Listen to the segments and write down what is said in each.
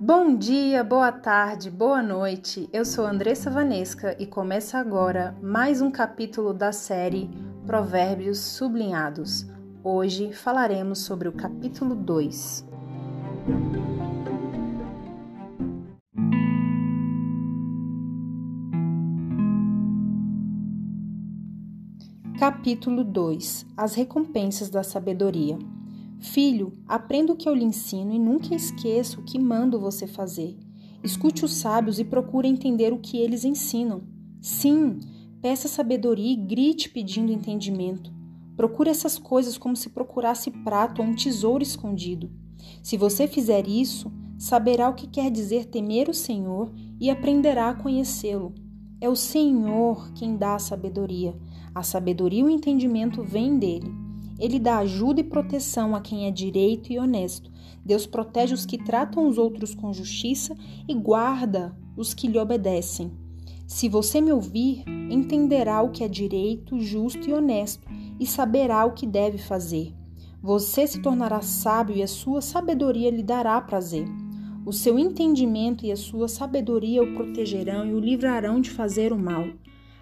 Bom dia, boa tarde, boa noite. Eu sou Andressa Vanesca e começa agora mais um capítulo da série Provérbios Sublinhados. Hoje falaremos sobre o capítulo 2. Capítulo 2 As recompensas da sabedoria. Filho, aprenda o que eu lhe ensino e nunca esqueça o que mando você fazer. Escute os sábios e procure entender o que eles ensinam. Sim, peça sabedoria e grite pedindo entendimento. Procure essas coisas como se procurasse prato ou um tesouro escondido. Se você fizer isso, saberá o que quer dizer temer o Senhor e aprenderá a conhecê-lo. É o Senhor quem dá a sabedoria. A sabedoria e o entendimento vêm dele. Ele dá ajuda e proteção a quem é direito e honesto. Deus protege os que tratam os outros com justiça e guarda os que lhe obedecem. Se você me ouvir, entenderá o que é direito, justo e honesto e saberá o que deve fazer. Você se tornará sábio e a sua sabedoria lhe dará prazer. O seu entendimento e a sua sabedoria o protegerão e o livrarão de fazer o mal.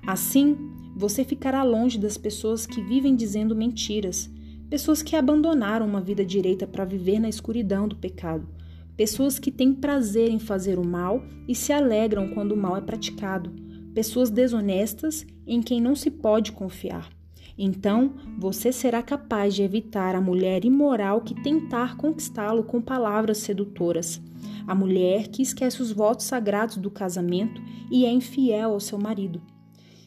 Assim, você ficará longe das pessoas que vivem dizendo mentiras, pessoas que abandonaram uma vida direita para viver na escuridão do pecado, pessoas que têm prazer em fazer o mal e se alegram quando o mal é praticado, pessoas desonestas em quem não se pode confiar. Então, você será capaz de evitar a mulher imoral que tentar conquistá-lo com palavras sedutoras, a mulher que esquece os votos sagrados do casamento e é infiel ao seu marido.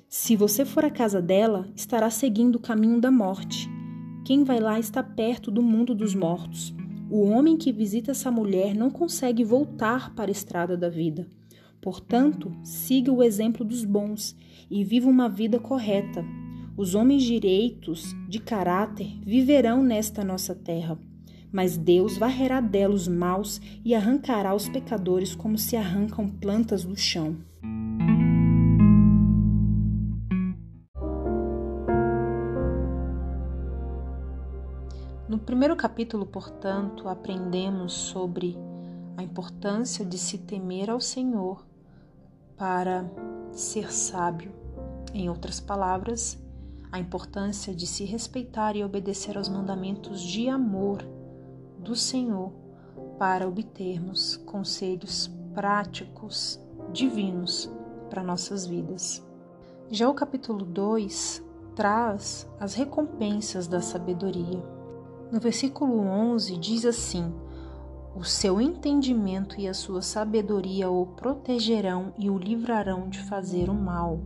Se você for à casa dela, estará seguindo o caminho da morte. Quem vai lá está perto do mundo dos mortos. O homem que visita essa mulher não consegue voltar para a estrada da vida. Portanto, siga o exemplo dos bons e viva uma vida correta. Os homens direitos, de caráter, viverão nesta nossa terra. Mas Deus varrerá dela os maus e arrancará os pecadores como se arrancam plantas do chão. Primeiro capítulo, portanto, aprendemos sobre a importância de se temer ao Senhor para ser sábio. Em outras palavras, a importância de se respeitar e obedecer aos mandamentos de amor do Senhor para obtermos conselhos práticos divinos para nossas vidas. Já o capítulo 2 traz as recompensas da sabedoria. No versículo 11 diz assim: O seu entendimento e a sua sabedoria o protegerão e o livrarão de fazer o mal.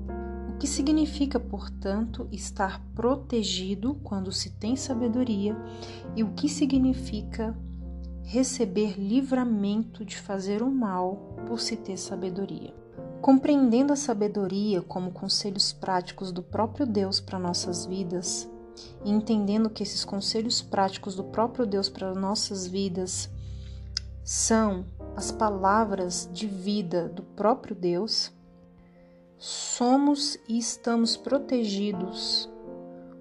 O que significa, portanto, estar protegido quando se tem sabedoria e o que significa receber livramento de fazer o mal por se ter sabedoria. Compreendendo a sabedoria como conselhos práticos do próprio Deus para nossas vidas, e entendendo que esses conselhos práticos do próprio Deus para nossas vidas são as palavras de vida do próprio Deus, somos e estamos protegidos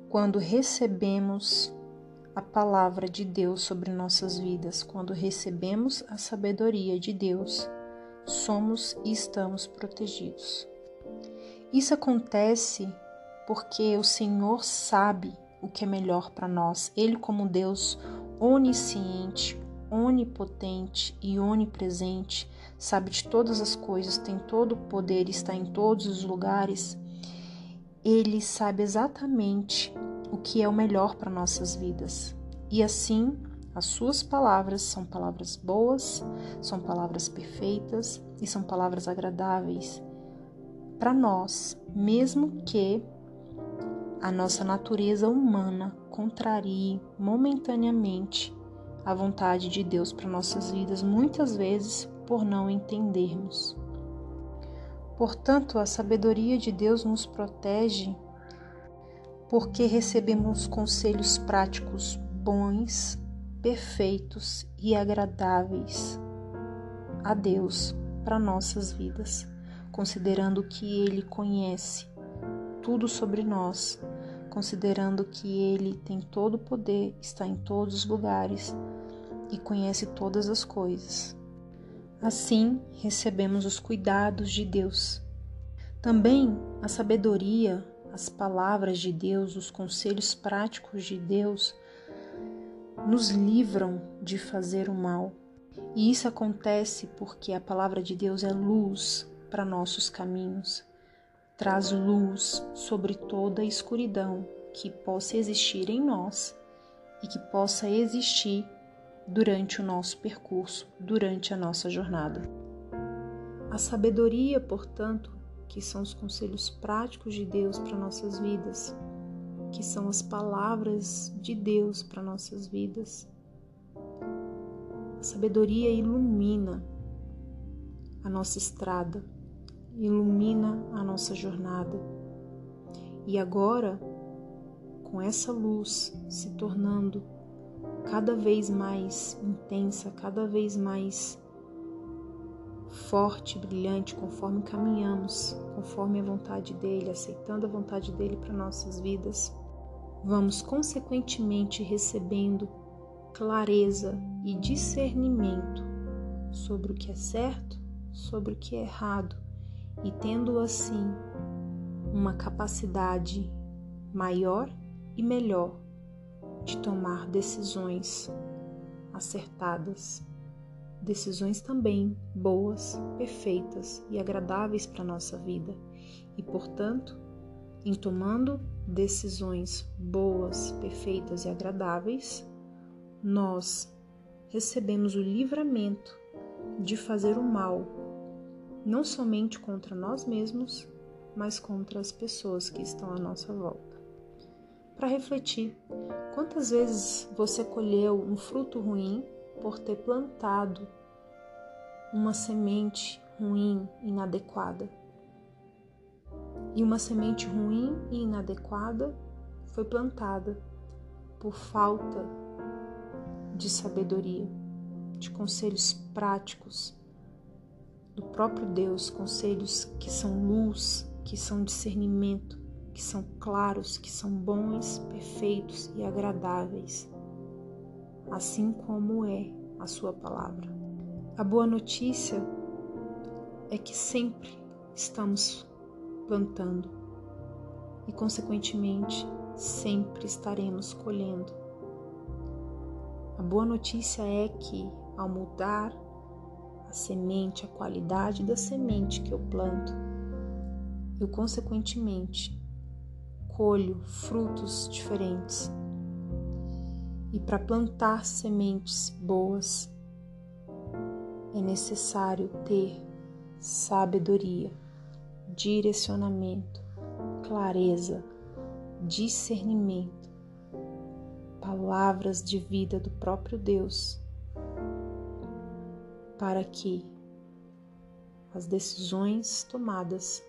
quando recebemos a palavra de Deus sobre nossas vidas, quando recebemos a sabedoria de Deus, somos e estamos protegidos. Isso acontece porque o Senhor sabe o que é melhor para nós. Ele, como Deus onisciente, onipotente e onipresente, sabe de todas as coisas, tem todo o poder, está em todos os lugares. Ele sabe exatamente o que é o melhor para nossas vidas. E assim, as suas palavras são palavras boas, são palavras perfeitas e são palavras agradáveis para nós, mesmo que a nossa natureza humana contrarie momentaneamente a vontade de Deus para nossas vidas, muitas vezes por não entendermos. Portanto, a sabedoria de Deus nos protege porque recebemos conselhos práticos bons, perfeitos e agradáveis a Deus para nossas vidas, considerando que Ele conhece tudo sobre nós, considerando que Ele tem todo o poder, está em todos os lugares e conhece todas as coisas. Assim, recebemos os cuidados de Deus. Também a sabedoria, as palavras de Deus, os conselhos práticos de Deus nos livram de fazer o mal. E isso acontece porque a palavra de Deus é luz para nossos caminhos, traz luz sobre toda a escuridão que possa existir em nós e que possa existir durante o nosso percurso, durante a nossa jornada. A sabedoria, portanto, que são os conselhos práticos de Deus para nossas vidas, que são as palavras de Deus para nossas vidas. A sabedoria ilumina a nossa estrada, ilumina nossa jornada. E agora, com essa luz se tornando cada vez mais intensa, cada vez mais forte, brilhante, conforme caminhamos, conforme a vontade dele, aceitando a vontade dele para nossas vidas, vamos consequentemente recebendo clareza e discernimento sobre o que é certo, sobre o que é errado, e tendo assim uma capacidade maior e melhor de tomar decisões acertadas, decisões também boas, perfeitas e agradáveis para nossa vida. E, portanto, em tomando decisões boas, perfeitas e agradáveis, nós recebemos o livramento de fazer o mal, não somente contra nós mesmos, mas contra as pessoas que estão à nossa volta para refletir. Quantas vezes você colheu um fruto ruim por ter plantado uma semente ruim, inadequada? E uma semente ruim e inadequada foi plantada por falta de sabedoria, de conselhos práticos do próprio Deus, conselhos que são luz, que são discernimento, que são claros, que são bons, perfeitos e agradáveis, assim como é a Sua palavra. A boa notícia é que sempre estamos plantando e, consequentemente, sempre estaremos colhendo. A boa notícia é que, ao mudar a semente, a qualidade da semente que eu planto, eu, consequentemente, colho frutos diferentes. E para plantar sementes boas é necessário ter sabedoria, direcionamento, clareza, discernimento, palavras de vida do próprio Deus, para que as decisões tomadas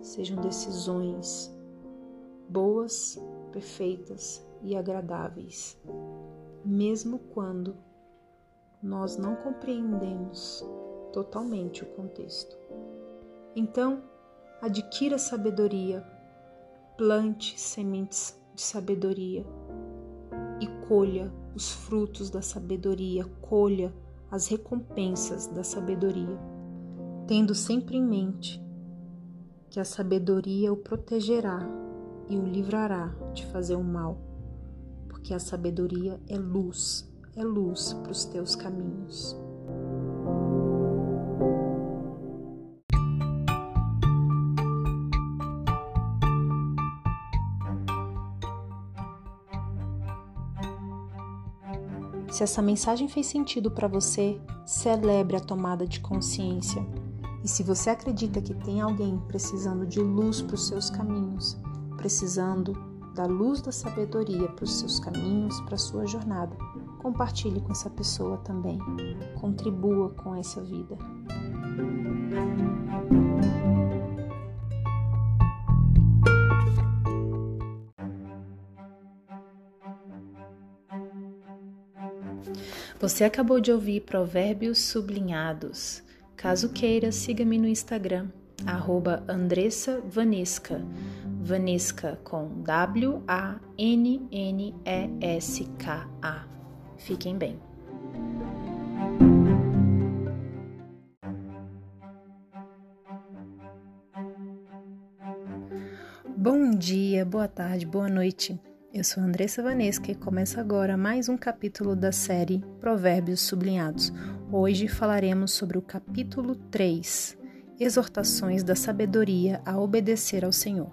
sejam decisões boas, perfeitas e agradáveis, mesmo quando nós não compreendemos totalmente o contexto. Então, adquira sabedoria, plante sementes de sabedoria e colha os frutos da sabedoria, colha as recompensas da sabedoria, tendo sempre em mente que a sabedoria o protegerá e o livrará de fazer o mal, porque a sabedoria é luz, é luz para os teus caminhos. Se essa mensagem fez sentido para você, celebre a tomada de consciência. E se você acredita que tem alguém precisando de luz para os seus caminhos, precisando da luz da sabedoria para os seus caminhos, para a sua jornada. Compartilhe com essa pessoa também. Contribua com essa vida. Você acabou de ouvir Provérbios Sublinhados. Caso queira, siga-me no Instagram, arroba Andressa Vanesca. Vanesca com W-A-N-N-E-S-K-A. Fiquem bem. Bom dia, boa tarde, boa noite. Eu sou Andressa Vanesca e começa agora mais um capítulo da série Provérbios Sublinhados. Hoje falaremos sobre o capítulo 3, Exortações da Sabedoria a obedecer ao Senhor.